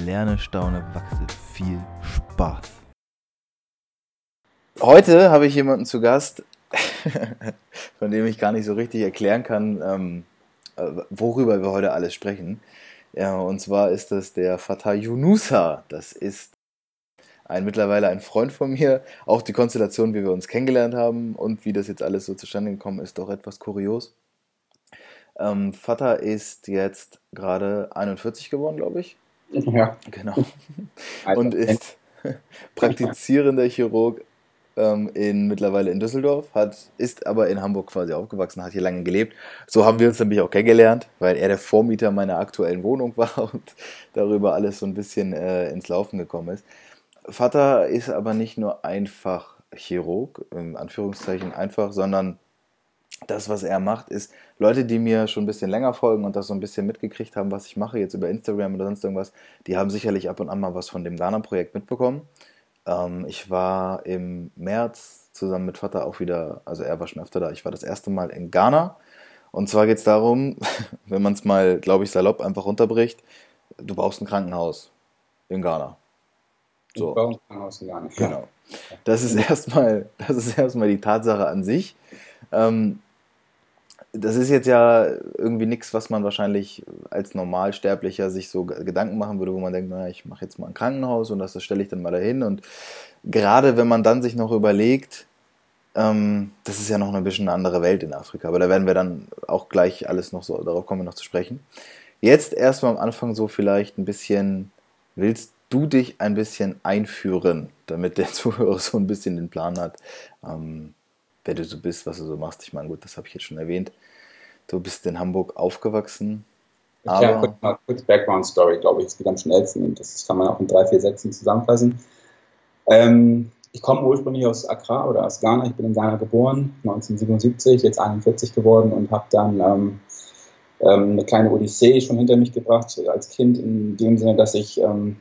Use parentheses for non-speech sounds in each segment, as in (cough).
Lerne, staune, wachse. Viel Spaß. Heute habe ich jemanden zu Gast, (laughs) von dem ich gar nicht so richtig erklären kann, ähm, äh, worüber wir heute alles sprechen. Und zwar ist das der Fatah Yunusa. Das ist ein mittlerweile ein Freund von mir. Auch die Konstellation, wie wir uns kennengelernt haben und wie das jetzt alles so zustande gekommen ist, doch etwas kurios. Ähm, Fatah ist jetzt gerade 41 geworden, glaube ich. Ja. Genau. (laughs) Und ist (laughs) praktizierender Chirurg ähm, in, mittlerweile in Düsseldorf, hat, ist aber in Hamburg quasi aufgewachsen, hat hier lange gelebt. So haben wir uns nämlich auch kennengelernt, weil er der Vormieter meiner aktuellen Wohnung (laughs) war und darüber alles so ein bisschen äh, ins Laufen gekommen ist. Vater ist aber nicht nur einfach Chirurg, in Anführungszeichen einfach, sondern das, was er macht, ist, Leute, die mir schon ein bisschen länger folgen und das so ein bisschen mitgekriegt haben, was ich mache, jetzt über Instagram oder sonst irgendwas, die haben sicherlich ab und an mal was von dem Ghana-Projekt mitbekommen. Ähm, ich war im März zusammen mit Vater auch wieder, also er war schon öfter da, ich war das erste Mal in Ghana. Und zwar geht es darum, (laughs) wenn man es mal, glaube ich, salopp einfach runterbricht, du brauchst ein Krankenhaus in Ghana. So. Ich brauche ein Krankenhaus in Ghana. Genau. Das ist erstmal, das ist erstmal die Tatsache an sich. Ähm, das ist jetzt ja irgendwie nichts, was man wahrscheinlich als Normalsterblicher sich so Gedanken machen würde, wo man denkt, naja, ich mache jetzt mal ein Krankenhaus und das, das stelle ich dann mal dahin. Und gerade wenn man dann sich noch überlegt, ähm, das ist ja noch ein bisschen eine andere Welt in Afrika, aber da werden wir dann auch gleich alles noch so, darauf kommen wir noch zu sprechen. Jetzt erstmal am Anfang so vielleicht ein bisschen, willst du dich ein bisschen einführen, damit der (laughs) Zuhörer so ein bisschen den Plan hat, ähm, wer du so bist, was du so machst. Ich meine, gut, das habe ich jetzt schon erwähnt. Du bist in Hamburg aufgewachsen. Aber ja, kurz, mal, kurz Background Story, glaube ich, ist die ganz schnellsten und das kann man auch in drei, vier Sätzen zusammenfassen. Ähm, ich komme ursprünglich aus Accra oder aus Ghana. Ich bin in Ghana geboren, 1977, jetzt 41 geworden und habe dann ähm, ähm, eine kleine Odyssee schon hinter mich gebracht als Kind, in dem Sinne, dass ich ähm,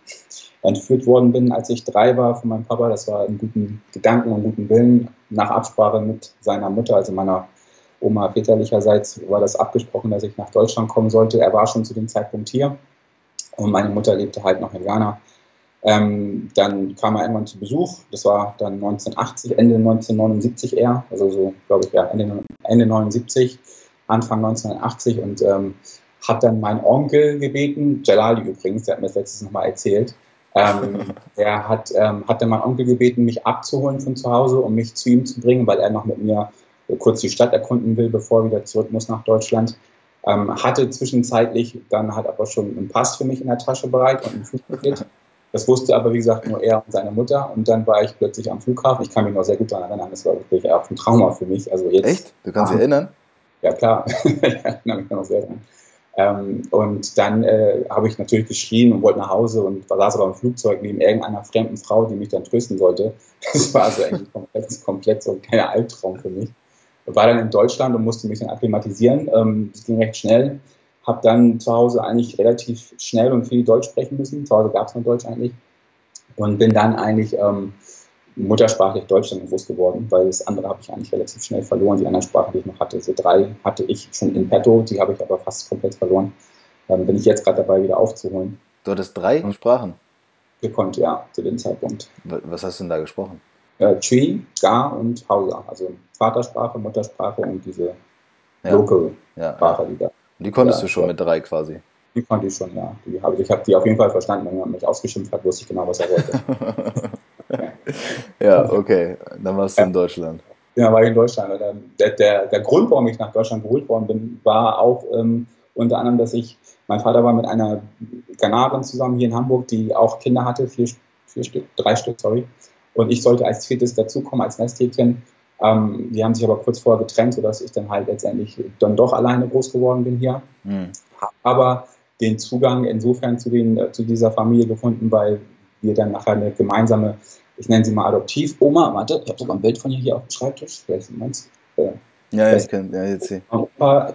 entführt worden bin, als ich drei war von meinem Papa. Das war in guten Gedanken und guten Willen. Nach Absprache mit seiner Mutter, also meiner Oma väterlicherseits, war das abgesprochen, dass ich nach Deutschland kommen sollte. Er war schon zu dem Zeitpunkt hier und meine Mutter lebte halt noch in Ghana. Ähm, dann kam er irgendwann zu Besuch. Das war dann 1980, Ende 1979 eher, also so, glaube ich, ja, Ende, Ende 79, Anfang 1980 und ähm, hat dann meinen Onkel gebeten, Jalali übrigens, der hat mir das letztes nochmal erzählt, ähm, (laughs) er hat, ähm, hat dann meinen Onkel gebeten, mich abzuholen von zu Hause, um mich zu ihm zu bringen, weil er noch mit mir kurz die Stadt erkunden will, bevor er wieder zurück muss nach Deutschland. Ähm, hatte zwischenzeitlich dann halt aber schon einen Pass für mich in der Tasche bereit und ein Flugticket. Das wusste aber, wie gesagt, nur er und seine Mutter. Und dann war ich plötzlich am Flughafen. Ich kann mich noch sehr gut daran erinnern. Das war wirklich auch ein Trauma für mich. Also jetzt, Echt? Du kannst dich erinnern? Ja, klar. (laughs) ich noch sehr daran. Ähm, und dann äh, habe ich natürlich geschrien und wollte nach Hause und saß aber im Flugzeug neben irgendeiner fremden Frau, die mich dann trösten sollte. (laughs) Das war also eigentlich komplett, komplett so ein kleiner Albtraum für mich. Ich war dann in Deutschland und musste mich dann akklimatisieren. Ähm, das ging recht schnell. Habe dann zu Hause eigentlich relativ schnell und viel Deutsch sprechen müssen. Zu Hause gab es noch Deutsch eigentlich. Und bin dann eigentlich ähm, muttersprachlich Deutsch dann bewusst geworden, weil das andere habe ich eigentlich relativ schnell verloren. Die anderen Sprachen, die ich noch hatte, so drei hatte ich schon in petto, die habe ich aber fast komplett verloren. Dann bin ich jetzt gerade dabei, wieder aufzuholen. Du hattest drei und Sprachen? Gekonnt, ja, zu dem Zeitpunkt. Was hast du denn da gesprochen? Äh, Gar und Hausa, also Vatersprache, Muttersprache und diese ja. Local-Sprache, ja, die da. Und die konntest du schon mit drei quasi? Die konnte ich schon, ja. Die, also ich habe die auf jeden Fall verstanden. Wenn man mich ausgeschimpft hat, wusste ich genau, was er wollte. (laughs) (laughs) ja, okay. Dann warst du in Deutschland. Ja, war ich in Deutschland. Der, der, der Grund, warum ich nach Deutschland geholt worden bin, war auch ähm, unter anderem, dass ich, mein Vater war mit einer Ghanarin zusammen hier in Hamburg, die auch Kinder hatte, vier, vier Stück, drei Stück, sorry. Und ich sollte als viertes dazukommen, als Nesthäkchen. Ähm, die haben sich aber kurz vorher getrennt, sodass ich dann halt letztendlich dann doch alleine groß geworden bin hier. Mhm. Aber den Zugang insofern zu, den, äh, zu dieser Familie gefunden, weil wir dann nachher eine gemeinsame, ich nenne sie mal Adoptiv-Oma, warte, ich habe sogar ein Bild von ihr hier auf dem Schreibtisch, wer ist meinst äh, ja, ich kann, ja, jetzt sehen.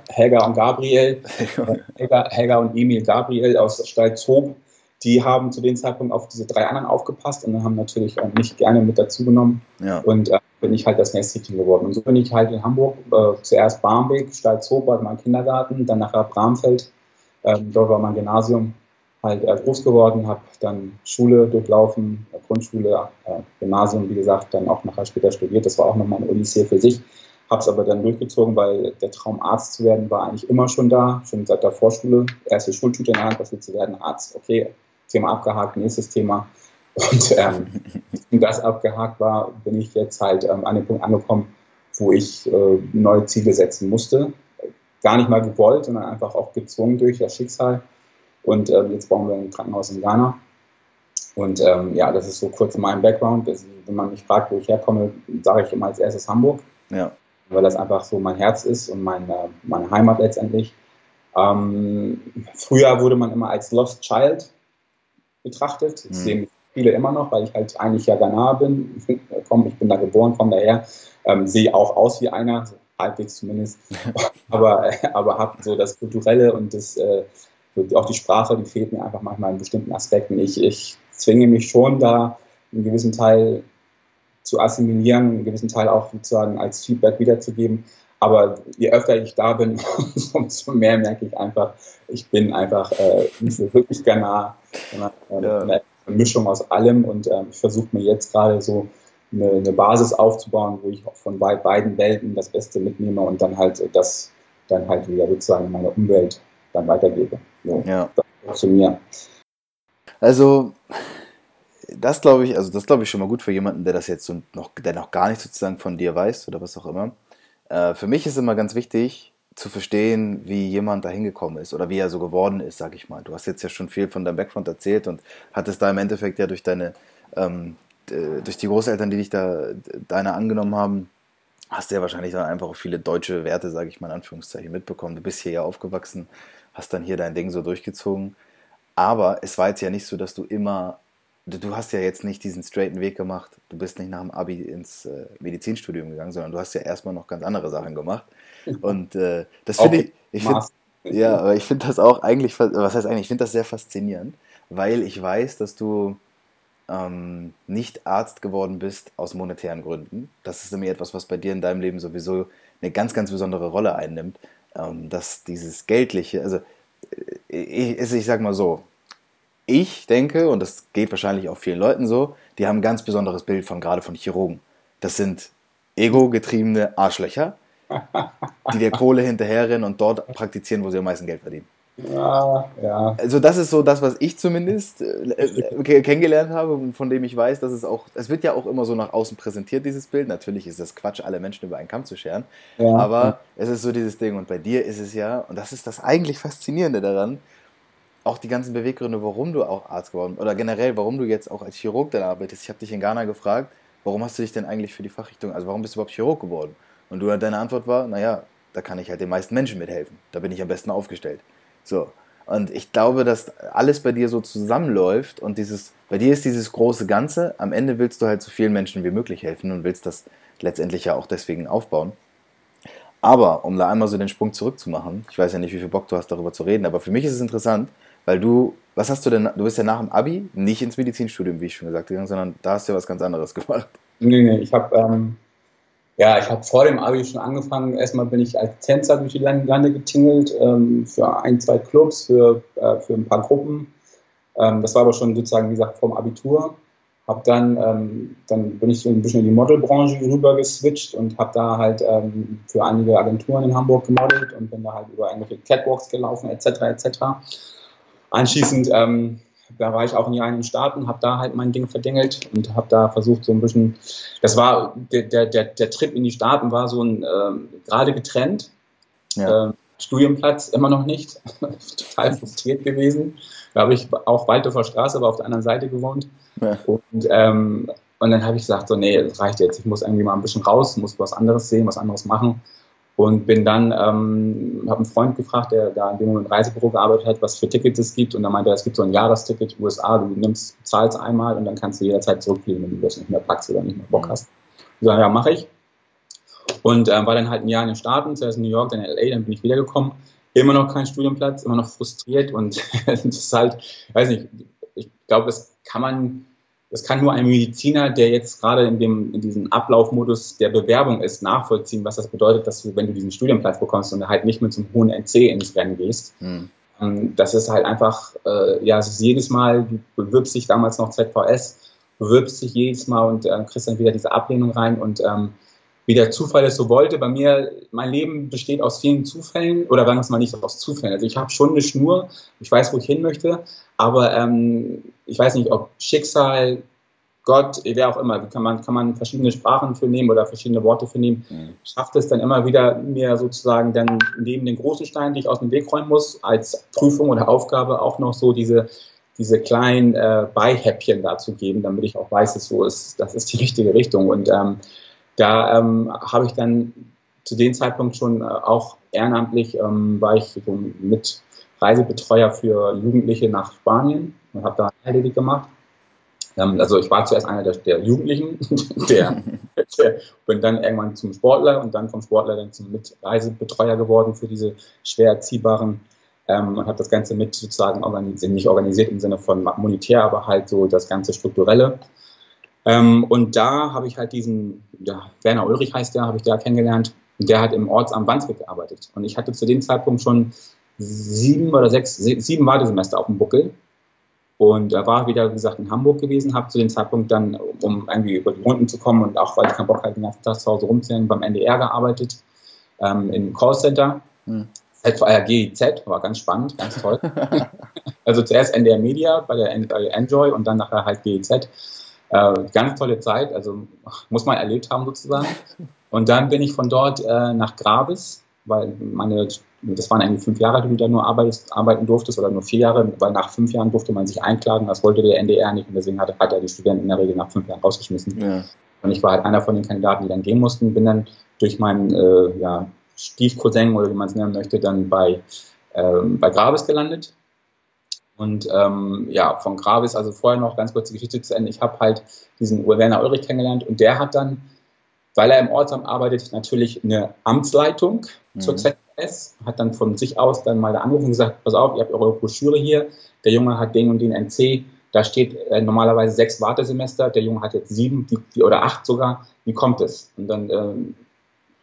Helga und Gabriel, (laughs) Helga, Helga und Emil Gabriel aus Stalzhoop, die haben zu dem Zeitpunkt auf diese drei anderen aufgepasst und haben natürlich auch nicht gerne mit dazugenommen. Ja. Und äh, bin ich halt das Nesthäkchen geworden. Und so bin ich halt in Hamburg, äh, zuerst Barmbek, Stalzhoop war mein Kindergarten, dann nachher Bramfeld, äh, dort war mein Gymnasium, halt groß geworden, habe dann Schule durchlaufen, Grundschule, äh, Gymnasium, wie gesagt, dann auch nachher später studiert. Das war auch nochmal ein Odyssee für sich. Habe es aber dann durchgezogen, weil der Traum, Arzt zu werden, war eigentlich immer schon da, schon seit der Vorschule. Erste Schultüte in der Hand, was willst du werden? Arzt. Okay, Thema abgehakt, nächstes Thema. Und ähm, (laughs) das abgehakt war, bin ich jetzt halt ähm, an den Punkt angekommen, wo ich äh, neue Ziele setzen musste. Gar nicht mal gewollt, sondern einfach auch gezwungen durch das Schicksal. Und ähm, jetzt bauen wir ein Krankenhaus in Ghana. Und ähm, ja, das ist so kurz mein Background. Das, wenn man mich fragt, wo ich herkomme, sage ich immer als erstes Hamburg. Ja weil das einfach so mein Herz ist und meine, meine Heimat letztendlich. Ähm, früher wurde man immer als Lost Child betrachtet. Das mhm. sehen viele immer noch, weil ich halt eigentlich ja Ghana bin. (laughs) Komm, ich bin da geboren, komme daher. Ähm, sehe auch aus wie einer, halbwegs zumindest. (laughs) aber aber habe so das Kulturelle und das, äh, auch die Sprache, die fehlt mir einfach manchmal in bestimmten Aspekten. Ich, ich zwinge mich schon da einen gewissen Teil zu assimilieren, einen gewissen Teil auch sozusagen als Feedback wiederzugeben. Aber je öfter ich da bin, (laughs) umso mehr merke ich einfach, ich bin einfach äh, nicht so wirklich sondern äh, ja. eine Mischung aus allem und äh, ich versuche mir jetzt gerade so eine, eine, Basis aufzubauen, wo ich auch von beiden Welten das Beste mitnehme und dann halt das dann halt wieder sozusagen meine Umwelt dann weitergebe. So, ja. zu mir. Also das glaube ich, also das glaube ich schon mal gut für jemanden, der das jetzt so noch, der noch gar nicht sozusagen von dir weiß oder was auch immer. Äh, für mich ist immer ganz wichtig zu verstehen, wie jemand da hingekommen ist oder wie er so geworden ist, sag ich mal. Du hast jetzt ja schon viel von deinem Background erzählt und hattest da im Endeffekt ja durch deine, ähm, durch die Großeltern, die dich da deine angenommen haben, hast du ja wahrscheinlich dann einfach auch viele deutsche Werte, sage ich mal in Anführungszeichen, mitbekommen. Du bist hier ja aufgewachsen, hast dann hier dein Ding so durchgezogen. Aber es war jetzt ja nicht so, dass du immer du hast ja jetzt nicht diesen straighten Weg gemacht. Du bist nicht nach dem Abi ins äh, Medizinstudium gegangen, sondern du hast ja erstmal noch ganz andere Sachen gemacht. (laughs) Und äh, das finde ich, ich find, ja, aber ich finde das auch eigentlich, was heißt eigentlich, ich finde das sehr faszinierend, weil ich weiß, dass du ähm, nicht Arzt geworden bist aus monetären Gründen. Das ist nämlich etwas, was bei dir in deinem Leben sowieso eine ganz, ganz besondere Rolle einnimmt. Ähm, dass dieses Geldliche, also äh, ich, ich sag mal so, ich denke, und das geht wahrscheinlich auch vielen Leuten so, die haben ein ganz besonderes Bild von gerade von Chirurgen. Das sind ego-getriebene Arschlöcher, die der Kohle hinterherrennen und dort praktizieren, wo sie am meisten Geld verdienen. Ja, ja. Also das ist so das, was ich zumindest äh, äh kennengelernt habe und von dem ich weiß, dass es auch, es wird ja auch immer so nach außen präsentiert, dieses Bild. Natürlich ist das Quatsch, alle Menschen über einen Kamm zu scheren. Ja. Aber es ist so dieses Ding und bei dir ist es ja, und das ist das eigentlich Faszinierende daran, auch die ganzen Beweggründe, warum du auch Arzt geworden oder generell, warum du jetzt auch als Chirurg dann arbeitest. Ich habe dich in Ghana gefragt, warum hast du dich denn eigentlich für die Fachrichtung, also warum bist du überhaupt Chirurg geworden? Und du, deine Antwort war, naja, da kann ich halt den meisten Menschen mithelfen. Da bin ich am besten aufgestellt. So. Und ich glaube, dass alles bei dir so zusammenläuft und dieses, bei dir ist dieses große Ganze, am Ende willst du halt so vielen Menschen wie möglich helfen und willst das letztendlich ja auch deswegen aufbauen. Aber, um da einmal so den Sprung zurückzumachen, ich weiß ja nicht, wie viel Bock du hast, darüber zu reden, aber für mich ist es interessant, weil du, was hast du denn, du bist ja nach dem Abi nicht ins Medizinstudium, wie ich schon gesagt habe, sondern da hast du ja was ganz anderes (laughs) gemacht. Nee, nee, ich habe, ähm, ja, ich habe vor dem Abi schon angefangen. Erstmal bin ich als Tänzer durch die Lande getingelt, ähm, für ein, zwei Clubs, für, äh, für ein paar Gruppen. Ähm, das war aber schon sozusagen, wie gesagt, vom Abitur. Hab dann, ähm, dann bin ich so ein bisschen in die Modelbranche rüber geswitcht und habe da halt ähm, für einige Agenturen in Hamburg gemodelt und bin da halt über irgendwelche Catwalks gelaufen, etc., etc. Anschließend, ähm, da war ich auch in den Staaten, habe da halt mein Ding verdingelt und habe da versucht, so ein bisschen, das war, der, der, der, der Trip in die Staaten war so ein, ähm, gerade getrennt. Ja. Ähm, Studienplatz immer noch nicht. (laughs) Total frustriert gewesen. Da habe ich auch Waldorfer Straße, aber auf der anderen Seite gewohnt. Ja. Und, ähm, und dann habe ich gesagt, so, nee, das reicht jetzt. Ich muss irgendwie mal ein bisschen raus, muss was anderes sehen, was anderes machen. Und bin dann, ähm, habe einen Freund gefragt, der da in dem Moment Reisebüro gearbeitet hat, was für Tickets es gibt und dann meinte er, es gibt so ein Jahresticket USA, du nimmst, zahlst einmal und dann kannst du jederzeit zurückfliegen, wenn du das nicht mehr packst oder nicht mehr Bock hast. Ich sage, ja, mache ich. Und äh, war dann halt ein Jahr in den Staaten, zuerst in New York, dann in LA, dann bin ich wiedergekommen. Immer noch kein Studienplatz, immer noch frustriert und (laughs) das ist halt, weiß nicht, ich glaube, das kann man das kann nur ein Mediziner, der jetzt gerade in, dem, in diesem Ablaufmodus der Bewerbung ist, nachvollziehen, was das bedeutet, dass du, wenn du diesen Studienplatz bekommst und halt nicht mit so einem hohen NC ins Rennen gehst. Hm. Das ist halt einfach, äh, ja, es ist jedes Mal, du bewirbst dich damals noch ZVS, bewirbst dich jedes Mal und äh, kriegst dann wieder diese Ablehnung rein und ähm, wie der Zufall es so wollte. Bei mir, mein Leben besteht aus vielen Zufällen oder sagen wir es mal nicht aus Zufällen. Also ich habe schon eine Schnur, ich weiß, wo ich hin möchte, aber ähm, ich weiß nicht, ob Schicksal, Gott, wer auch immer, kann man, kann man verschiedene Sprachen für nehmen oder verschiedene Worte für nehmen, mhm. schafft es dann immer wieder, mir sozusagen dann neben den großen Steinen, die ich aus dem Weg räumen muss, als Prüfung oder Aufgabe auch noch so diese diese kleinen äh, Beihäppchen dazu geben, damit ich auch weiß, dass so ist, das ist die richtige Richtung. Und ähm, da ähm, habe ich dann zu dem Zeitpunkt schon äh, auch ehrenamtlich, ähm, war ich so mit Reisebetreuer für Jugendliche nach Spanien und habe da erledigt gemacht. Ähm, also ich war zuerst einer der, der Jugendlichen, (laughs) der, der, bin dann irgendwann zum Sportler und dann vom Sportler dann zum Mitreisebetreuer geworden für diese schwer erziehbaren ähm, und habe das Ganze mit sozusagen organisiert, nicht organisiert im Sinne von monetär, aber halt so das ganze strukturelle. Ähm, und da habe ich halt diesen, ja, Werner Ulrich heißt der, habe ich da kennengelernt. Der hat im Ortsamt Wandsbek gearbeitet. Und ich hatte zu dem Zeitpunkt schon sieben oder sechs, sieben Wartesemester auf dem Buckel. Und da war wieder, wie gesagt, in Hamburg gewesen, habe zu dem Zeitpunkt dann, um irgendwie über die Runden zu kommen und auch, weil ich keinen Bock hatte, den ganzen Tag zu Hause rumzuhängen, beim NDR gearbeitet, ähm, im Callcenter. Hm. ZVR GIZ, war ganz spannend, ganz toll. (laughs) also zuerst NDR Media bei der, Enjoy und dann nachher halt GIZ. Äh, ganz tolle Zeit, also muss man erlebt haben sozusagen. Und dann bin ich von dort äh, nach Grabes, weil meine, das waren eigentlich fünf Jahre, die du da nur arbeitest, arbeiten durftest, oder nur vier Jahre, weil nach fünf Jahren durfte man sich einklagen, das wollte der NDR nicht und deswegen hat, hat er die Studenten in der Regel nach fünf Jahren rausgeschmissen. Ja. Und ich war halt einer von den Kandidaten, die dann gehen mussten, bin dann durch meinen äh, ja, Stiefcousin oder wie man es nennen möchte, dann bei, ähm, bei Grabes gelandet und ähm, ja, von Gravis, also vorher noch ganz kurz die Geschichte zu Ende. Ich habe halt diesen Werner Ulrich kennengelernt und der hat dann, weil er im Ortsamt arbeitet, natürlich eine Amtsleitung mhm. zur ZS, hat dann von sich aus dann mal da angerufen und gesagt, pass auf, ihr habt eure Broschüre hier, der Junge hat den und den NC, da steht äh, normalerweise sechs Wartesemester, der Junge hat jetzt sieben die, die, oder acht sogar, wie kommt es? Und dann ähm,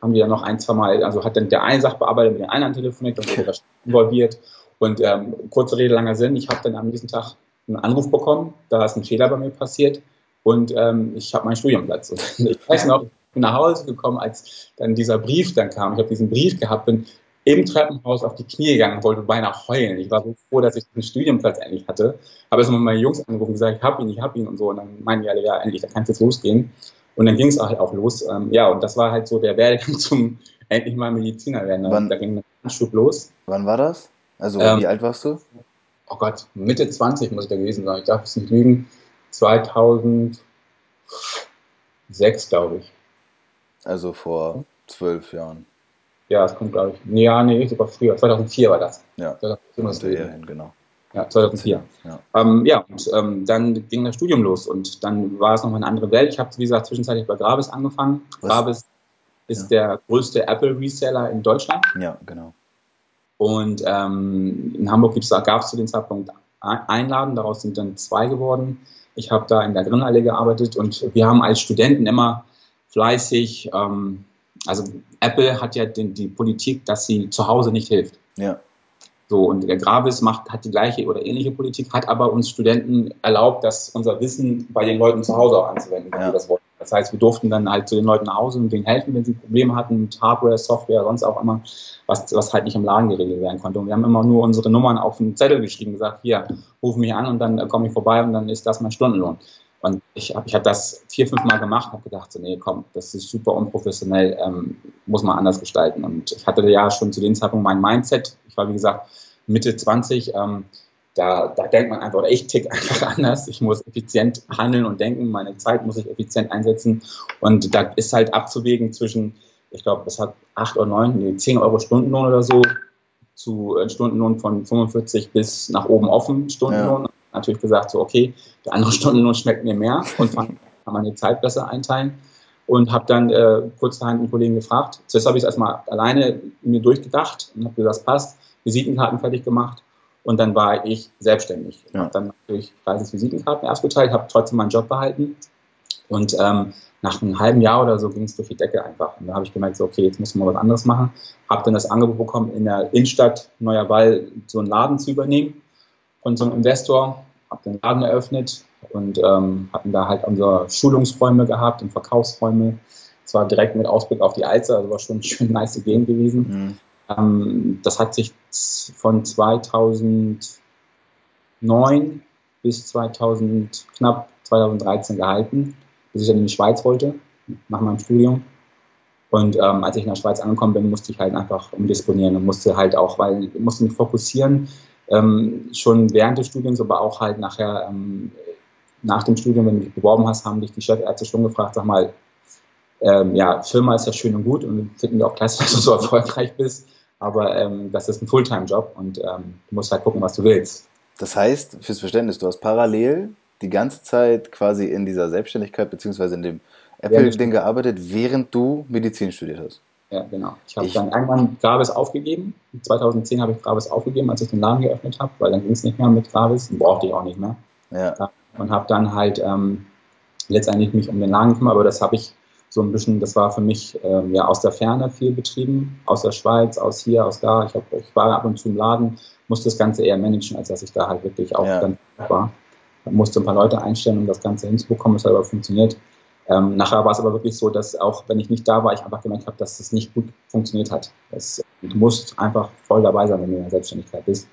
haben die dann noch ein, zwei Mal, also hat dann der eine Sachbearbeiter mit dem anderen telefoniert, dann wurde das involviert und ähm, kurze Rede, langer Sinn, ich habe dann am nächsten Tag einen Anruf bekommen, da ist ein Fehler bei mir passiert und ähm, ich habe meinen Studienplatz. Und (laughs) ich weiß noch, ich bin nach Hause gekommen, als dann dieser Brief dann kam. Ich habe diesen Brief gehabt, bin im Treppenhaus auf die Knie gegangen, wollte beinahe heulen. Ich war so froh, dass ich den Studienplatz endlich hatte. Habe jetzt mal meine Jungs angerufen und gesagt, ich habe ihn, ich habe ihn und so. Und dann meinen die alle, ja, endlich, da kann es jetzt losgehen. Und dann ging es halt auch los. Ähm, ja, und das war halt so der Werdegang (laughs) zum endlich mal Mediziner werden. Wann, da ging ein Anschub los. Wann war das? Also ähm, wie alt warst du? Oh Gott, Mitte 20 muss ich da gewesen sein. Ich darf es nicht lügen. 2006, glaube ich. Also vor zwölf Jahren. Ja, das kommt, glaube ich. Ja, nee, sogar früher. 2004 war das. Ja, 2004 hin, genau. Ja, 2004. Ja, ähm, ja und ähm, dann ging das Studium los und dann war es nochmal eine andere Welt. Ich habe, wie gesagt, zwischenzeitlich bei Gravis angefangen. Was? Gravis ist ja. der größte Apple-Reseller in Deutschland. Ja, genau. Und ähm, in Hamburg gab es zu dem Zeitpunkt Einladen, daraus sind dann zwei geworden. Ich habe da in der Grinnhalle gearbeitet und wir haben als Studenten immer fleißig, ähm, also Apple hat ja den, die Politik, dass sie zu Hause nicht hilft. Ja. So, und der Gravis macht, hat die gleiche oder ähnliche Politik, hat aber uns Studenten erlaubt, dass unser Wissen bei den Leuten zu Hause auch anzuwenden, wenn ja. wir das wollten. Das heißt, wir durften dann halt zu den Leuten nach Hause und denen helfen, wenn sie Probleme hatten mit Hardware, Software, sonst auch immer, was, was halt nicht im Laden geregelt werden konnte. Und wir haben immer nur unsere Nummern auf einen Zettel geschrieben, gesagt, hier, ruf mich an und dann komme ich vorbei und dann ist das mein Stundenlohn. Und ich habe ich hab das vier, fünf Mal gemacht, habe gedacht, so, nee, komm, das ist super unprofessionell, ähm, muss man anders gestalten. Und ich hatte ja schon zu dem Zeitpunkt mein Mindset. Ich war, wie gesagt, Mitte 20. Ähm, da, da denkt man einfach, oder ich tick (laughs) einfach anders. Ich muss effizient handeln und denken. Meine Zeit muss ich effizient einsetzen. Und da ist halt abzuwägen zwischen ich glaube, es hat 8 oder 9, nee, 10 Euro Stundenlohn oder so, zu äh, Stundenlohn von 45 bis nach oben offen Stundenlohn. Ja. Natürlich gesagt, so, okay, der andere (laughs) Stundenlohn schmeckt mir mehr und kann man die Zeit besser einteilen. Und habe dann äh, kurzerhand einen Kollegen gefragt. Zuerst habe ich es erstmal alleine mir durchgedacht und habe gesagt, das passt. Visitenkarten fertig gemacht und dann war ich selbstständig. Ja. Dann natürlich 30 Visitenkarten ausgeteilt, habe trotzdem meinen Job behalten und ähm, nach einem halben Jahr oder so ging es durch die Decke einfach. Und da habe ich gemerkt, so, okay, jetzt muss man was anderes machen. Habe dann das Angebot bekommen, in der Innenstadt Neuer Wall so einen Laden zu übernehmen von so einem Investor. Habe den Laden eröffnet und ähm, hatten da halt unsere Schulungsräume gehabt und Verkaufsräume. Zwar direkt mit Ausblick auf die Alster, also war schon eine (laughs) schön nice Gegend gewesen. Mhm. Ähm, das hat sich von 2009 bis 2000, knapp 2013 gehalten bis ich dann in die Schweiz wollte, nach meinem Studium. Und ähm, als ich in der Schweiz angekommen bin, musste ich halt einfach umdisponieren und musste halt auch, weil ich musste mich fokussieren, ähm, schon während des Studiums, aber auch halt nachher, ähm, nach dem Studium, wenn du dich beworben hast, haben dich die Chefärzte schon gefragt, sag mal, ähm, ja, Firma ist ja schön und gut und finden wir auch klasse, (laughs) dass du so erfolgreich bist, aber ähm, das ist ein Fulltime-Job und ähm, du musst halt gucken, was du willst. Das heißt, fürs Verständnis, du hast parallel die ganze Zeit quasi in dieser Selbstständigkeit beziehungsweise in dem Apple-Ding gearbeitet, während du Medizin studiert hast. Ja, genau. Ich habe dann irgendwann Gravis aufgegeben. 2010 habe ich Gravis aufgegeben, als ich den Laden geöffnet habe, weil dann ging es nicht mehr mit Gravis, den brauchte ich auch nicht mehr. Ja. Und habe dann halt ähm, letztendlich mich um den Laden gekümmert, aber das habe ich so ein bisschen, das war für mich ähm, ja aus der Ferne viel betrieben, aus der Schweiz, aus hier, aus da. Ich, hab, ich war ab und zu im Laden, musste das Ganze eher managen, als dass ich da halt wirklich auch ja. dann war musste ein paar Leute einstellen, um das Ganze hinzubekommen. Es hat aber funktioniert. Ähm, nachher war es aber wirklich so, dass auch wenn ich nicht da war, ich einfach gemerkt habe, dass es nicht gut funktioniert hat. Das, du musst einfach voll dabei sein, wenn du in der Selbstständigkeit bist.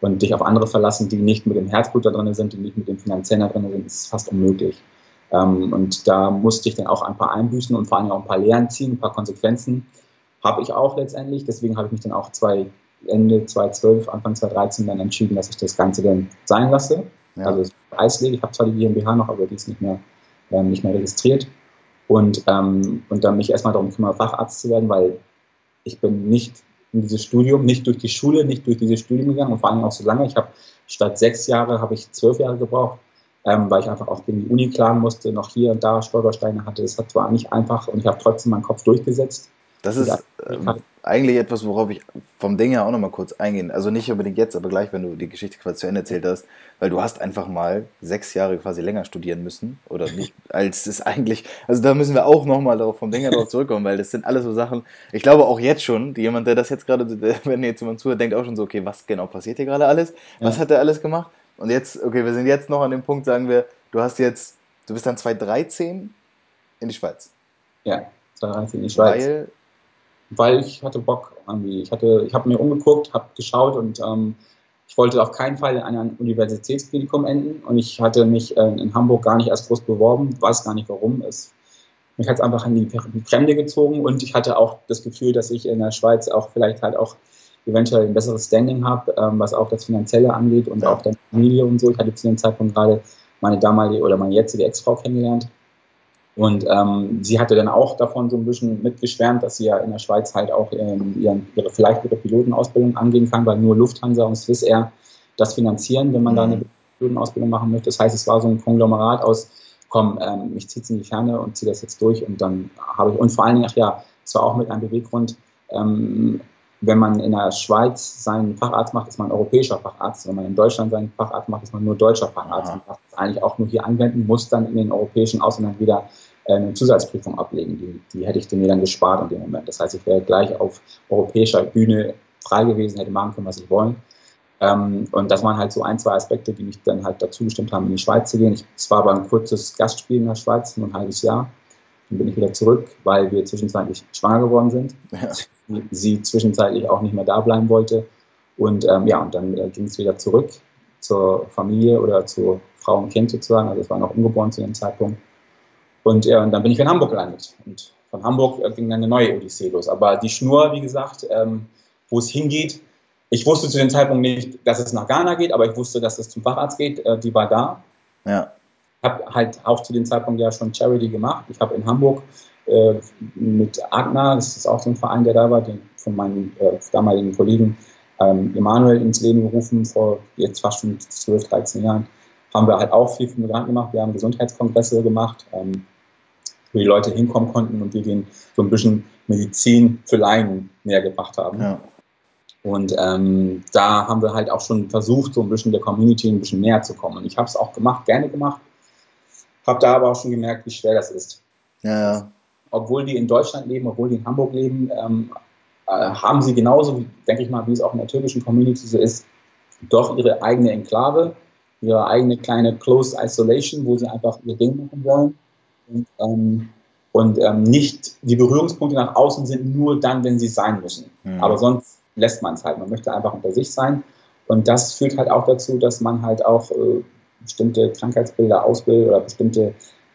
Und dich auf andere verlassen, die nicht mit dem Herzblut da drin sind, die nicht mit dem Finanziellen da drin sind, ist fast unmöglich. Ähm, und da musste ich dann auch ein paar Einbüßen und vor allem auch ein paar Lehren ziehen, ein paar Konsequenzen. Habe ich auch letztendlich. Deswegen habe ich mich dann auch zwei, Ende 2012, Anfang 2013 dann entschieden, dass ich das Ganze dann sein lasse. Ja. Also Eislege, ich habe zwar die GmbH noch, aber die ist nicht mehr, ähm, nicht mehr registriert. Und, ähm, und dann mich erstmal darum kümmern, Facharzt zu werden, weil ich bin nicht in dieses Studium, nicht durch die Schule, nicht durch dieses Studium gegangen und vor allem auch so lange. Ich habe statt sechs Jahre habe ich zwölf Jahre gebraucht, ähm, weil ich einfach auch gegen die Uni klagen musste, noch hier und da Stolpersteine hatte. Das war nicht einfach und ich habe trotzdem meinen Kopf durchgesetzt. Das ist ähm, eigentlich etwas, worauf ich vom Ding her auch nochmal kurz eingehen. Also nicht unbedingt jetzt, aber gleich, wenn du die Geschichte quasi zu Ende erzählt hast, weil du hast einfach mal sechs Jahre quasi länger studieren müssen oder nicht, (laughs) als es eigentlich, also da müssen wir auch nochmal darauf vom Ding her drauf zurückkommen, weil das sind alles so Sachen, ich glaube auch jetzt schon, jemand, der das jetzt gerade, (laughs) wenn jetzt jemand zuhört, denkt auch schon so, okay, was genau passiert hier gerade alles? Was ja. hat er alles gemacht? Und jetzt, okay, wir sind jetzt noch an dem Punkt, sagen wir, du hast jetzt, du bist dann 2013 in die Schweiz. Ja, 2013 in die Schweiz. Weil weil ich hatte Bock irgendwie. Ich hatte, ich habe mir umgeguckt, habe geschaut und ähm, ich wollte auf keinen Fall in einem Universitätsklinikum enden und ich hatte mich äh, in Hamburg gar nicht erst groß beworben, weiß gar nicht warum. Es, mich hat es einfach in die, Fremde gezogen und ich hatte auch das Gefühl, dass ich in der Schweiz auch vielleicht halt auch eventuell ein besseres Standing habe, ähm, was auch das Finanzielle angeht und auch der Familie und so. Ich hatte zu dem Zeitpunkt gerade meine damalige oder meine jetzige Ex-Frau kennengelernt und ähm, sie hatte dann auch davon so ein bisschen mitgeschwärmt, dass sie ja in der Schweiz halt auch ähm, ihren, ihre, vielleicht ihre Pilotenausbildung angehen kann, weil nur Lufthansa und Swiss Air das finanzieren, wenn man mhm. da eine Pilotenausbildung machen möchte. Das heißt, es war so ein Konglomerat aus, komm, ähm, ich ziehe es in die Ferne und ziehe das jetzt durch und dann habe ich, und vor allen Dingen, ach ja, es war auch mit einem Beweggrund, ähm, wenn man in der Schweiz seinen Facharzt macht, ist man europäischer Facharzt. Wenn man in Deutschland seinen Facharzt macht, ist man nur deutscher Facharzt. Ja. Und das eigentlich auch nur hier anwenden, muss dann in den europäischen Ausländern wieder äh, eine Zusatzprüfung ablegen. Die, die hätte ich mir dann gespart in dem Moment. Das heißt, ich wäre gleich auf europäischer Bühne frei gewesen, hätte machen können, was ich wollen. Ähm, und das waren halt so ein, zwei Aspekte, die mich dann halt dazu bestimmt haben, in die Schweiz zu gehen. es war aber ein kurzes Gastspiel in der Schweiz, nur ein halbes Jahr. Dann bin ich wieder zurück, weil wir zwischenzeitlich schwanger geworden sind. Ja. Sie zwischenzeitlich auch nicht mehr da bleiben wollte. Und ähm, ja, und dann äh, ging es wieder zurück zur Familie oder zur Frau und Kind sozusagen. Also es war noch ungeboren zu dem Zeitpunkt. Und, ja, und dann bin ich in Hamburg gelandet. Und von Hamburg äh, ging dann eine neue Odyssee los. Aber die Schnur, wie gesagt, ähm, wo es hingeht, ich wusste zu dem Zeitpunkt nicht, dass es nach Ghana geht, aber ich wusste, dass es zum Facharzt geht. Äh, die war da. Ja. Ich habe halt auch zu dem Zeitpunkt ja schon Charity gemacht. Ich habe in Hamburg äh, mit Agna, das ist auch so ein Verein, der da war, den von meinem äh, damaligen Kollegen ähm, Emanuel ins Leben gerufen, vor jetzt fast schon 12, 13 Jahren. Haben wir halt auch viel für Migranten gemacht. Wir haben Gesundheitskongresse gemacht, ähm, wo die Leute hinkommen konnten und wir denen so ein bisschen Medizin für Laien näher gebracht haben. Ja. Und ähm, da haben wir halt auch schon versucht, so ein bisschen der Community ein bisschen näher zu kommen. Und ich habe es auch gemacht, gerne gemacht. Habe da aber auch schon gemerkt, wie schwer das ist. Ja, ja. Obwohl die in Deutschland leben, obwohl die in Hamburg leben, ähm, äh, haben sie genauso, denke ich mal, wie es auch in der türkischen Community so ist, doch ihre eigene Enklave, ihre eigene kleine Close Isolation, wo sie einfach ihr Ding machen wollen. Und, ähm, und ähm, nicht die Berührungspunkte nach außen sind nur dann, wenn sie sein müssen. Mhm. Aber sonst lässt man es halt. Man möchte einfach unter sich sein. Und das führt halt auch dazu, dass man halt auch äh, bestimmte Krankheitsbilder ausbildet oder bestimmte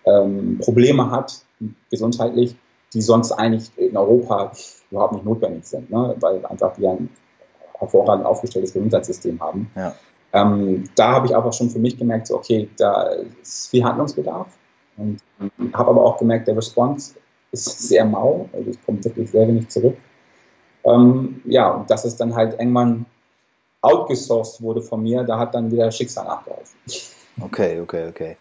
ähm, Probleme hat, gesundheitlich, die sonst eigentlich in Europa überhaupt nicht notwendig sind, ne? weil einfach wir ein hervorragend aufgestelltes Gesundheitssystem haben. Ja. Ähm, da habe ich aber schon für mich gemerkt, so, okay, da ist viel Handlungsbedarf. Und ähm, habe aber auch gemerkt, der Response ist sehr mau, also es kommt wirklich sehr wenig zurück. Ähm, ja, und dass es dann halt irgendwann outgesourced wurde von mir, da hat dann wieder Schicksal nachgeholfen. Okay, okay, okay.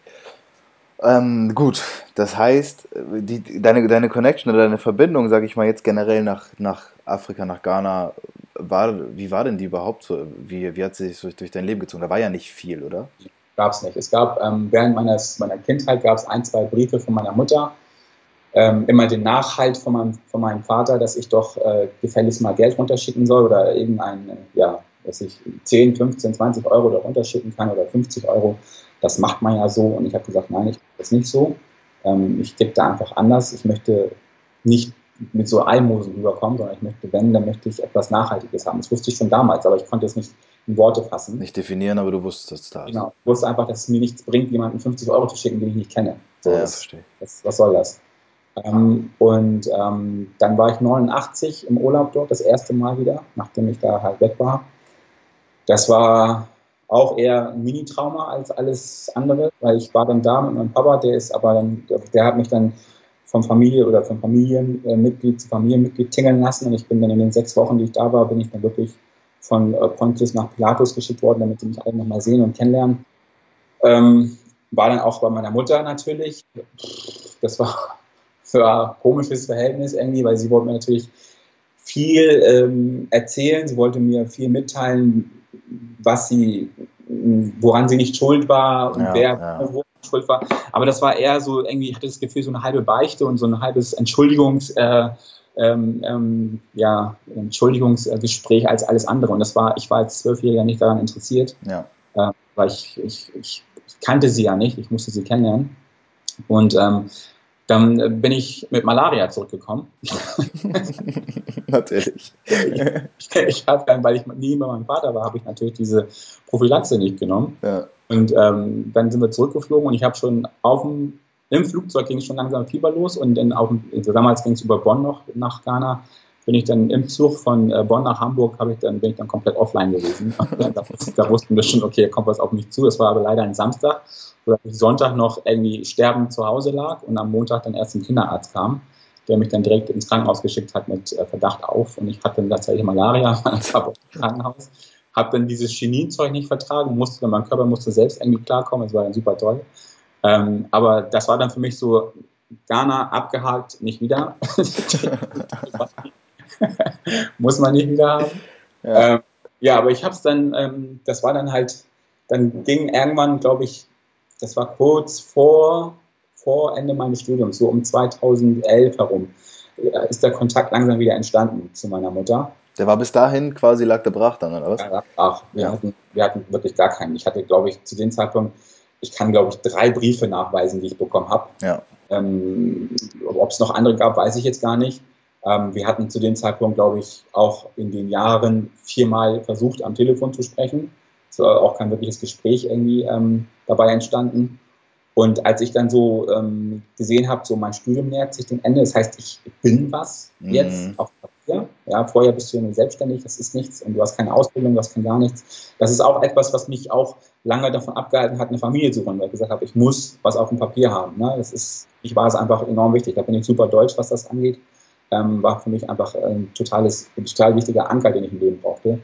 Ähm, gut, das heißt, die, deine, deine Connection oder deine Verbindung, sage ich mal jetzt generell nach, nach Afrika, nach Ghana, war, wie war denn die überhaupt so? Wie, wie hat sie sich durch, durch dein Leben gezogen? Da war ja nicht viel, oder? Gab es nicht. Es gab ähm, während meines, meiner Kindheit gab es ein, zwei Briefe von meiner Mutter, ähm, immer den Nachhalt von meinem, von meinem Vater, dass ich doch äh, gefälligst mal Geld runterschicken soll oder irgendein, ja, dass ich 10, 15, 20 Euro da runterschicken kann oder 50 Euro. Das macht man ja so und ich habe gesagt, nein, ich mache das nicht so. Ähm, ich ticke da einfach anders. Ich möchte nicht mit so Almosen rüberkommen, sondern ich möchte, wenn, dann möchte ich etwas Nachhaltiges haben. Das wusste ich schon damals, aber ich konnte es nicht in Worte fassen. Nicht definieren, aber du wusstest es da. Genau. Ich wusste einfach, dass es mir nichts bringt, jemanden 50 Euro zu schicken, den ich nicht kenne. So, ja, das, verstehe. Das, was soll das? Ähm, und ähm, dann war ich 89 im Urlaub dort, das erste Mal wieder, nachdem ich da halt weg war. Das war auch eher ein Mini-Trauma als alles andere, weil ich war dann da mit meinem Papa, der ist aber dann, der hat mich dann von Familie oder von Familienmitglied zu Familienmitglied tingeln lassen und ich bin dann in den sechs Wochen, die ich da war, bin ich dann wirklich von äh, Pontius nach Pilatus geschickt worden, damit die mich alle nochmal sehen und kennenlernen. Ähm, war dann auch bei meiner Mutter natürlich. Das war für ein komisches Verhältnis irgendwie, weil sie wollte mir natürlich viel ähm, erzählen, sie wollte mir viel mitteilen, was sie, woran sie nicht schuld war und ja, wer ja. wo schuld war. Aber das war eher so, irgendwie, ich hatte das Gefühl, so eine halbe Beichte und so ein halbes Entschuldigungs, äh, ähm, ähm, ja, Entschuldigungsgespräch als alles andere. Und das war, ich war als Zwölfjähriger nicht daran interessiert, ja. äh, weil ich, ich, ich, kannte sie ja nicht, ich musste sie kennenlernen. Und ähm, dann bin ich mit Malaria zurückgekommen. (laughs) natürlich. (laughs) ich, ich habe dann, weil ich nie bei meinem Vater war, habe ich natürlich diese Prophylaxe nicht genommen. Ja. Und ähm, dann sind wir zurückgeflogen und ich habe schon auf dem, im Flugzeug ging es schon langsam Fieber los und dann also damals ging es über Bonn noch nach Ghana. Bin ich dann im Zug von äh, Bonn nach Hamburg, habe ich dann bin ich dann komplett offline gewesen. (laughs) da, da wussten wir schon, okay, kommt was auf mich zu. Es war aber leider ein Samstag sodass ich Sonntag noch irgendwie sterbend zu Hause lag und am Montag dann erst ein Kinderarzt kam, der mich dann direkt ins Krankenhaus geschickt hat mit äh, Verdacht auf. Und ich hatte dann tatsächlich Malaria, (laughs) war (laughs) im Krankenhaus. Habe dann dieses Chininzeug nicht vertragen, musste dann, mein Körper musste selbst irgendwie klarkommen, es war dann super toll. Ähm, aber das war dann für mich so, Ghana abgehakt, nicht wieder. (laughs) Muss man nicht wieder haben. Ja, ähm, ja aber ich habe es dann, ähm, das war dann halt, dann ging irgendwann, glaube ich, das war kurz vor, vor Ende meines Studiums, so um 2011 herum, äh, ist der Kontakt langsam wieder entstanden zu meiner Mutter. Der war bis dahin quasi, lag der brach dann, oder was? Ja, ach, wir, ja. hatten, wir hatten wirklich gar keinen. Ich hatte, glaube ich, zu dem Zeitpunkt, ich kann, glaube ich, drei Briefe nachweisen, die ich bekommen habe. Ja. Ähm, Ob es noch andere gab, weiß ich jetzt gar nicht. Ähm, wir hatten zu dem Zeitpunkt, glaube ich, auch in den Jahren viermal versucht, am Telefon zu sprechen. Es war auch kein wirkliches Gespräch irgendwie ähm, dabei entstanden. Und als ich dann so ähm, gesehen habe, so mein Studium nähert sich dem Ende, das heißt, ich bin was mhm. jetzt auf Papier. Ja, vorher bist du ja nur selbstständig, das ist nichts und du hast keine Ausbildung, du hast kein gar nichts. Das ist auch etwas, was mich auch lange davon abgehalten hat, eine Familie zu gründen, weil ich gesagt habe, ich muss was auf dem Papier haben. Ne? Das ist, ich war es einfach enorm wichtig. Da bin ich super deutsch, was das angeht. Ähm, war für mich einfach ein totales, ein total wichtiger Anker, den ich im Leben brauchte.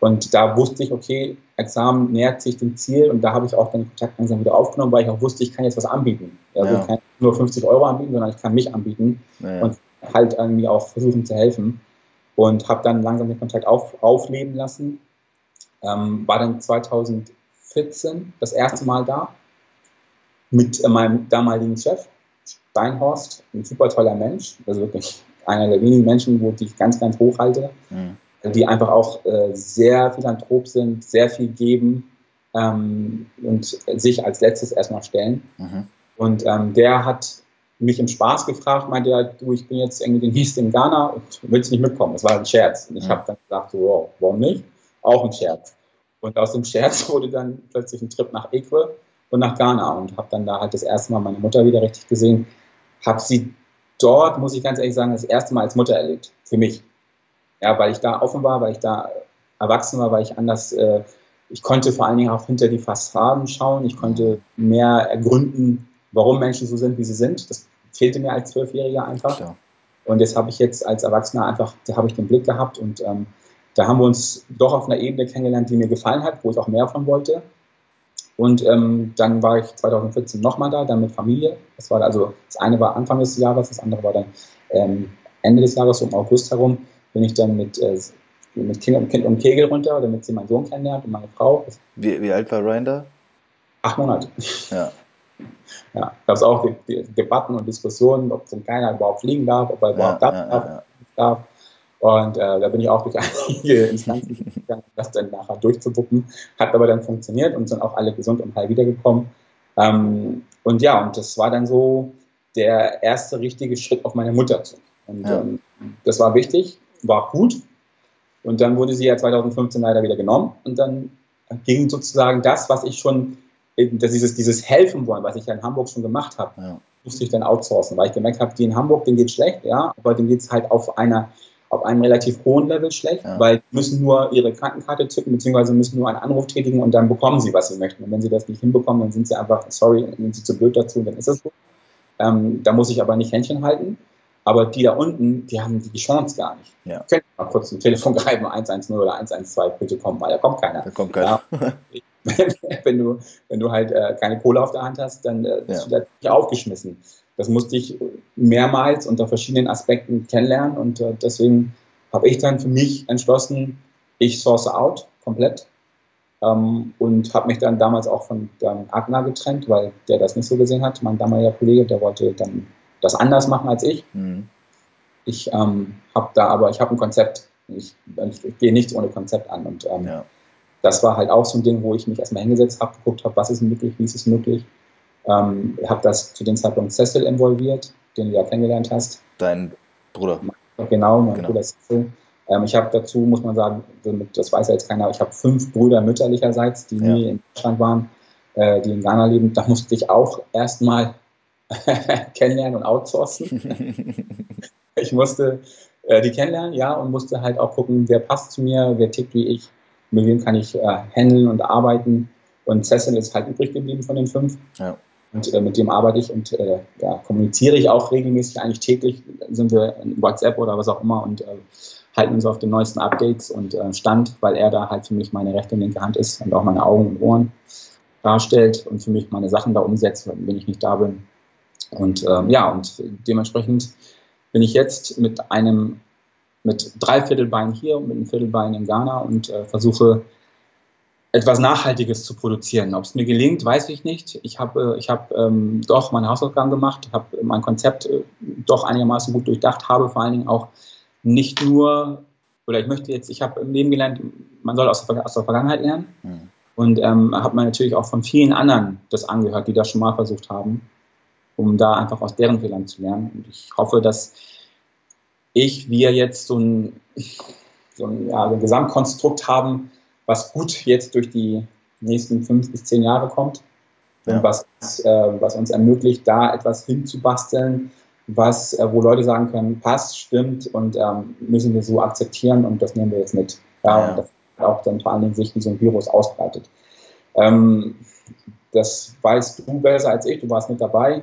Und da wusste ich, okay, Examen nähert sich dem Ziel und da habe ich auch den Kontakt langsam wieder aufgenommen, weil ich auch wusste, ich kann jetzt was anbieten. Also ja. ich kann nur 50 Euro anbieten, sondern ich kann mich anbieten ja. und halt irgendwie auch versuchen zu helfen. Und habe dann langsam den Kontakt auf, aufleben lassen. Ähm, war dann 2014 das erste Mal da mit äh, meinem damaligen Chef, Steinhorst, ein super toller Mensch, also wirklich einer der wenigen Menschen, wo ich ganz, ganz hoch halte. Mhm die einfach auch äh, sehr philanthrop sind, sehr viel geben ähm, und sich als letztes erstmal stellen. Mhm. Und ähm, der hat mich im Spaß gefragt, meinte er, du, ich bin jetzt irgendwie den nächsten in Ghana und willst nicht mitkommen? Das war ein Scherz. Und ich mhm. habe dann gesagt, wow, warum nicht? Auch ein Scherz. Und aus dem Scherz (laughs) wurde dann plötzlich ein Trip nach Eque und nach Ghana und habe dann da halt das erste Mal meine Mutter wieder richtig gesehen. Habe sie dort, muss ich ganz ehrlich sagen, das erste Mal als Mutter erlebt. Für mich. Ja, weil ich da offen war, weil ich da erwachsen war, weil ich anders, äh, ich konnte vor allen Dingen auch hinter die Fassaden schauen. Ich konnte mehr ergründen, warum Menschen so sind, wie sie sind. Das fehlte mir als Zwölfjähriger einfach. Klar. Und das habe ich jetzt als Erwachsener einfach, da habe ich den Blick gehabt und ähm, da haben wir uns doch auf einer Ebene kennengelernt, die mir gefallen hat, wo ich auch mehr von wollte. Und ähm, dann war ich 2014 nochmal da, dann mit Familie. Das war also das eine war Anfang des Jahres, das andere war dann ähm, Ende des Jahres, so im August herum bin ich dann mit, äh, mit kind, und kind und Kegel runter, damit sie meinen Sohn kennenlernt und meine Frau. Wie, wie alt war Ryan da? Acht Monate. Ja. (laughs) Ja, gab es auch die, die Debatten und Diskussionen, ob so ein Kleiner überhaupt fliegen darf, ob er überhaupt ja, darf, ja, ja. darf. Und äh, da bin ich auch durch einige (laughs) Instanzen gegangen, das dann nachher durchzubucken. Hat aber dann funktioniert und sind auch alle gesund und heil wiedergekommen. Ähm, und ja, und das war dann so der erste richtige Schritt auf meine Mutter zu. Und ja. ähm, das war wichtig, war gut. Und dann wurde sie ja 2015 leider wieder genommen. Und dann ging sozusagen das, was ich schon, dieses, dieses Helfen wollen, was ich ja in Hamburg schon gemacht habe, ja. musste ich dann outsourcen, weil ich gemerkt habe, die in Hamburg, denen geht schlecht, ja, aber denen geht es halt auf einer auf einem relativ hohen Level schlecht, ja. weil die müssen nur ihre Krankenkarte zücken, beziehungsweise müssen nur einen Anruf tätigen und dann bekommen sie, was sie möchten. Und wenn sie das nicht hinbekommen, dann sind sie einfach, sorry, sind sie zu blöd dazu, dann ist das so. Ähm, da muss ich aber nicht Händchen halten. Aber die da unten, die haben die Chance gar nicht. Ja. Könnt mal kurz ein Telefon greifen, 110 oder 112, bitte komm, weil da kommt keiner. Da kommt keiner. Ja. (laughs) wenn, du, wenn du halt äh, keine Kohle auf der Hand hast, dann äh, bist ja. du da aufgeschmissen. Das musste ich mehrmals unter verschiedenen Aspekten kennenlernen und äh, deswegen habe ich dann für mich entschlossen, ich source out komplett ähm, und habe mich dann damals auch von dem Agna getrennt, weil der das nicht so gesehen hat. Mein damaliger Kollege, der wollte dann das anders machen als ich. Mhm. Ich ähm, habe da aber, ich habe ein Konzept. Ich, ich, ich, gehe nichts ohne Konzept an. Und ähm, ja. das war halt auch so ein Ding, wo ich mich erstmal hingesetzt habe, geguckt habe, was ist möglich, wie ist es möglich. Ähm, ich habe das zu dem Zeitpunkt Cecil involviert, den du ja kennengelernt hast. Dein Bruder. Genau, mein genau. Bruder Cecil. Ähm, ich habe dazu, muss man sagen, das weiß ja jetzt keiner, ich habe fünf Brüder mütterlicherseits, die ja. nie in Deutschland waren, äh, die in Ghana leben. Da musste ich auch erstmal (laughs) kennenlernen und outsourcen. (laughs) ich musste äh, die kennenlernen, ja, und musste halt auch gucken, wer passt zu mir, wer tickt wie ich, mit wem kann ich äh, handeln und arbeiten. Und Cecil ist halt übrig geblieben von den fünf. Ja. Und äh, mit dem arbeite ich und äh, ja, kommuniziere ich auch regelmäßig, eigentlich täglich sind wir in WhatsApp oder was auch immer und äh, halten uns auf den neuesten Updates und äh, Stand, weil er da halt für mich meine rechte und linke Hand ist und auch meine Augen und Ohren darstellt und für mich meine Sachen da umsetzt, wenn ich nicht da bin. Und ähm, ja, und dementsprechend bin ich jetzt mit einem, mit drei Viertelbein hier und mit einem Viertelbein in Ghana und äh, versuche etwas Nachhaltiges zu produzieren. Ob es mir gelingt, weiß ich nicht. Ich habe ich hab, ähm, doch meine Hausaufgaben gemacht, habe mein Konzept äh, doch einigermaßen gut durchdacht, habe vor allen Dingen auch nicht nur, oder ich möchte jetzt, ich habe im Leben gelernt, man soll aus der, aus der Vergangenheit lernen. Mhm. Und ähm, habe mir natürlich auch von vielen anderen das angehört, die das schon mal versucht haben um da einfach aus deren Fehlern zu lernen. Und ich hoffe, dass ich, wir jetzt so ein, so ein, ja, ein Gesamtkonstrukt haben, was gut jetzt durch die nächsten fünf bis zehn Jahre kommt ja. und was, äh, was uns ermöglicht, da etwas hinzubasteln, was, äh, wo Leute sagen können, passt, stimmt und ähm, müssen wir so akzeptieren und das nehmen wir jetzt mit. Ja, ja. Und das auch dann vor allen Dingen sich wie so ein Virus ausbreitet. Ähm, das weißt du besser als ich, du warst mit dabei.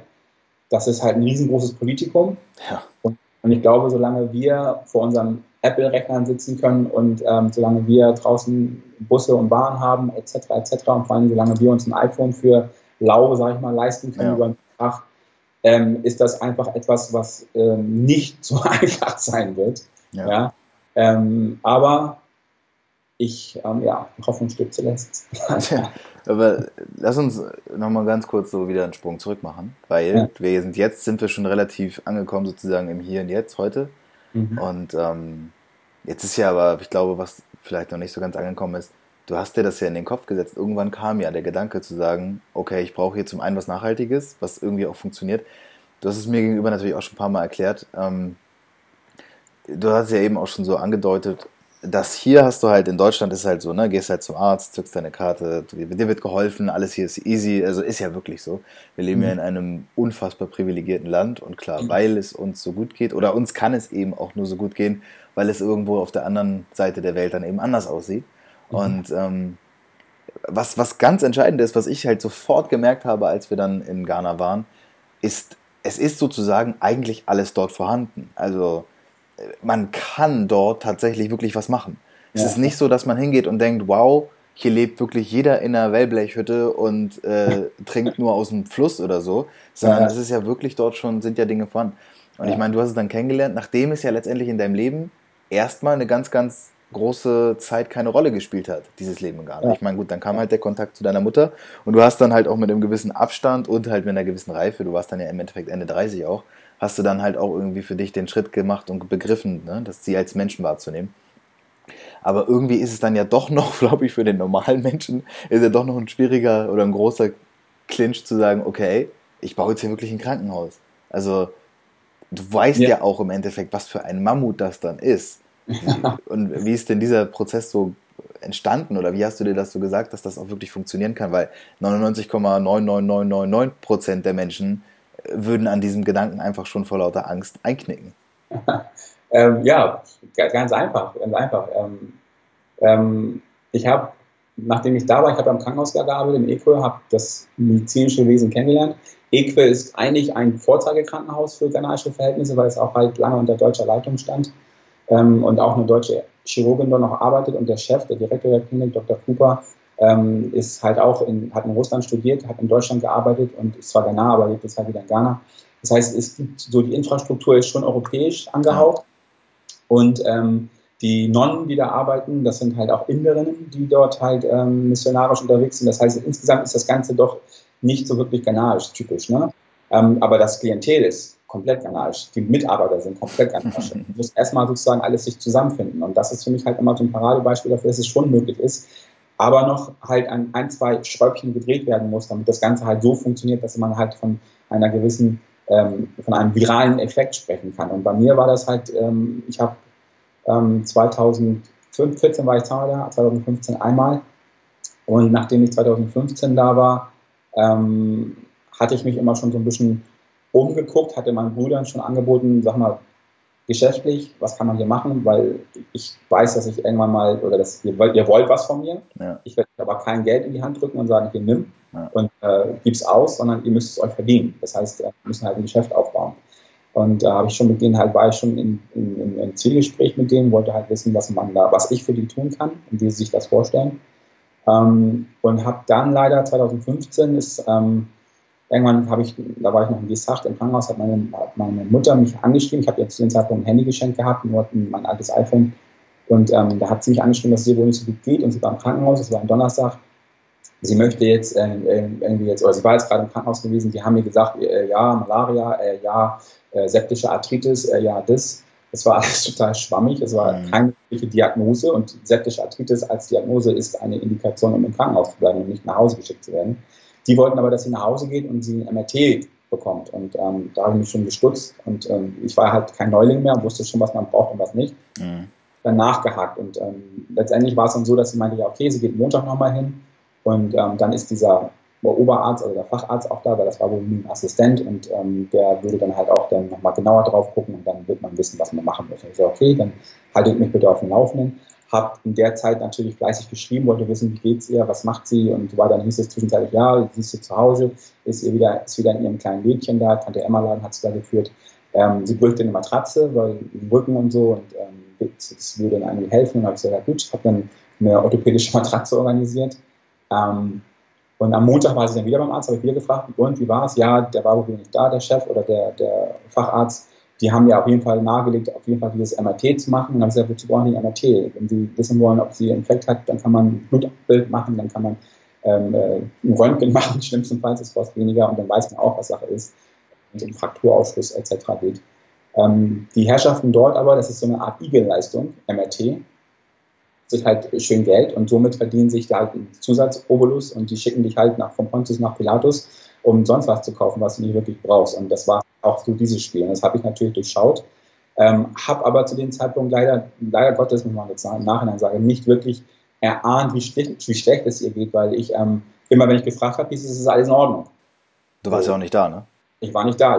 Das ist halt ein riesengroßes Politikum. Ja. Und, und ich glaube, solange wir vor unseren Apple-Rechnern sitzen können und ähm, solange wir draußen Busse und Bahnen haben, etc., etc., und vor allem solange wir uns ein iPhone für lau, sage ich mal, leisten können ja. über den Tag, ähm, ist das einfach etwas, was ähm, nicht so (laughs) einfach sein wird. Ja. ja? Ähm, aber ich, ähm, ja, Hoffnung stirbt zuletzt. (laughs) Aber lass uns nochmal ganz kurz so wieder einen Sprung zurück machen, weil wir sind jetzt, sind wir schon relativ angekommen sozusagen im Hier und Jetzt heute. Mhm. Und ähm, jetzt ist ja aber, ich glaube, was vielleicht noch nicht so ganz angekommen ist, du hast dir das ja in den Kopf gesetzt. Irgendwann kam ja der Gedanke zu sagen, okay, ich brauche hier zum einen was Nachhaltiges, was irgendwie auch funktioniert. Du hast es mir gegenüber natürlich auch schon ein paar Mal erklärt. Ähm, du hast ja eben auch schon so angedeutet, das hier hast du halt in Deutschland ist halt so, ne, gehst halt zum Arzt, zückst deine Karte, dir wird geholfen, alles hier ist easy, also ist ja wirklich so. Wir leben mhm. ja in einem unfassbar privilegierten Land und klar, mhm. weil es uns so gut geht oder uns kann es eben auch nur so gut gehen, weil es irgendwo auf der anderen Seite der Welt dann eben anders aussieht. Mhm. Und ähm, was, was ganz entscheidend ist, was ich halt sofort gemerkt habe, als wir dann in Ghana waren, ist, es ist sozusagen eigentlich alles dort vorhanden. Also man kann dort tatsächlich wirklich was machen. Ja. Es ist nicht so, dass man hingeht und denkt, wow, hier lebt wirklich jeder in einer Wellblechhütte und äh, (laughs) trinkt nur aus dem Fluss oder so, sondern ja. es ist ja wirklich dort schon, sind ja Dinge vorhanden. Und ja. ich meine, du hast es dann kennengelernt, nachdem es ja letztendlich in deinem Leben erstmal eine ganz, ganz große Zeit keine Rolle gespielt hat, dieses Leben gar nicht. Ich meine, gut, dann kam halt der Kontakt zu deiner Mutter und du hast dann halt auch mit einem gewissen Abstand und halt mit einer gewissen Reife, du warst dann ja im Endeffekt Ende 30 auch, hast du dann halt auch irgendwie für dich den Schritt gemacht und begriffen, ne, dass sie als Menschen wahrzunehmen. Aber irgendwie ist es dann ja doch (laughs) noch, glaube ich, für den normalen Menschen, ist ja doch noch ein schwieriger oder ein großer Clinch zu sagen, okay, ich baue jetzt hier wirklich ein Krankenhaus. Also du weißt ja, ja auch im Endeffekt, was für ein Mammut das dann ist. (laughs) Und wie ist denn dieser Prozess so entstanden oder wie hast du dir das so gesagt, dass das auch wirklich funktionieren kann? Weil 99,99999% der Menschen würden an diesem Gedanken einfach schon vor lauter Angst einknicken? (laughs) ähm, ja, ganz einfach, ganz einfach. Ähm, ähm, ich habe, nachdem ich da war, ich habe am Krankenhaus gearbeitet in Eque, habe das medizinische Wesen kennengelernt. Eque ist eigentlich ein Vorzeigekrankenhaus für ghanaische Verhältnisse, weil es auch halt lange unter deutscher Leitung stand ähm, und auch eine deutsche Chirurgin dort noch arbeitet und der Chef, der Direktor der Klinik, Dr. Cooper, ähm, ist halt auch in, hat in Russland studiert, hat in Deutschland gearbeitet und ist zwar Ghana, aber lebt jetzt halt wieder in Ghana. Das heißt, es gibt so die Infrastruktur ist schon europäisch angehaucht. Und ähm, die Nonnen, die da arbeiten, das sind halt auch Inderinnen, die dort halt ähm, missionarisch unterwegs sind. Das heißt, insgesamt ist das Ganze doch nicht so wirklich ghanaisch typisch. Ne? Ähm, aber das Klientel ist komplett ghanaisch. Die Mitarbeiter sind komplett ghanaisch. (laughs) Du musst erstmal sozusagen alles sich zusammenfinden. Und das ist für mich halt immer so ein Paradebeispiel dafür, dass es schon möglich ist, aber noch halt an ein, zwei Schräubchen gedreht werden muss, damit das Ganze halt so funktioniert, dass man halt von einer gewissen, ähm, von einem viralen Effekt sprechen kann. Und bei mir war das halt, ähm, ich habe ähm, 2014 war ich da, 2015 einmal. Und nachdem ich 2015 da war, ähm, hatte ich mich immer schon so ein bisschen umgeguckt, hatte meinen Brüdern schon angeboten, sag mal, geschäftlich, was kann man hier machen, weil ich weiß, dass ich irgendwann mal, oder dass ihr, ihr wollt was von mir, ja. ich werde aber kein Geld in die Hand drücken und sagen, hier nimm ja. und äh, gib's aus, sondern ihr müsst es euch verdienen. Das heißt, wir müssen halt ein Geschäft aufbauen. Und da äh, habe ich schon mit denen halt, war ich schon in, in, in, in Zielgespräch mit denen, wollte halt wissen, was man da, was ich für die tun kann und wie sie sich das vorstellen. Ähm, und habe dann leider 2015 ist ähm, Irgendwann habe ich, da war ich noch in Gesacht im Krankenhaus, hat meine, meine Mutter mich angeschrieben. Ich habe jetzt zu dem Zeitpunkt ein Handy geschenkt gehabt, nur mein altes iPhone. Und ähm, da hat sie mich angeschrieben, dass es ihr wohl nicht so gut geht. Und sie war im Krankenhaus, es war am Donnerstag. Sie möchte jetzt äh, irgendwie jetzt, oder sie war jetzt gerade im Krankenhaus gewesen. Die haben mir gesagt, äh, ja, Malaria, äh, ja, äh, septische Arthritis, äh, ja, das. Es war alles (laughs) total schwammig. Es war mhm. keine wirkliche Diagnose. Und septische Arthritis als Diagnose ist eine Indikation, um im Krankenhaus zu bleiben und nicht nach Hause geschickt zu werden. Die wollten aber, dass sie nach Hause geht und sie ein MRT bekommt. Und ähm, da habe ich mich schon gestutzt. Und ähm, ich war halt kein Neuling mehr und wusste schon, was man braucht und was nicht. Mhm. Dann nachgehakt. Und ähm, letztendlich war es dann so, dass sie meinte, ja, okay, sie geht Montag nochmal hin. Und ähm, dann ist dieser Oberarzt, also der Facharzt auch da, weil das war wohl ein Assistent und ähm, der würde dann halt auch dann nochmal genauer drauf gucken und dann wird man wissen, was man machen muss. Und ich so, okay, dann haltet mich bitte auf dem Laufenden. Hab in der Zeit natürlich fleißig geschrieben, wollte wissen, wie geht's ihr, was macht sie und weiter. Dann hieß es zwischenzeitlich, ja, sie ist sie zu Hause, ist ihr wieder, ist wieder in ihrem kleinen Mädchen da, Tante Emma Laden hat sie da geführt. Ähm, sie bräuchte eine Matratze, weil im Rücken und so und ähm, das würde dann irgendwie helfen. Und habe ich gesagt, ja gut, habe dann eine orthopädische (laughs) Matratze organisiert. Ähm, und am Montag war sie dann wieder beim Arzt, habe ich wieder gefragt, und wie war es? Ja, der war wohl nicht da, der Chef oder der, der Facharzt. Die haben ja auf jeden Fall nahegelegt, auf jeden Fall dieses MRT zu machen. Und dann haben sie gesagt, wozu brauchen die MRT? Wenn sie wissen wollen, ob sie einen Infekt hat, dann kann man ein Blutbild machen, dann kann man ähm, äh, ein Röntgen (laughs) machen, schlimmstenfalls, das kostet weniger und dann weiß man auch, was Sache ist, wenn es um Frakturausschluss etc. geht. Ähm, die Herrschaften dort aber, das ist so eine Art IG-Leistung, MRT, sich halt schön Geld und somit verdienen sich da halt einen Zusatzobolus und die schicken dich halt nach, von Pontius nach Pilatus, um sonst was zu kaufen, was du nicht wirklich brauchst. Und das war auch so dieses Spiel. Und das habe ich natürlich durchschaut. Ähm, habe aber zu dem Zeitpunkt leider, leider Gottes, muss man jetzt im Nachhinein sagen, nicht wirklich erahnt, wie schlecht, wie schlecht es ihr geht, weil ich ähm, immer, wenn ich gefragt habe, hieß es, ist alles in Ordnung. Du warst ja auch nicht da, ne? Ich war nicht da.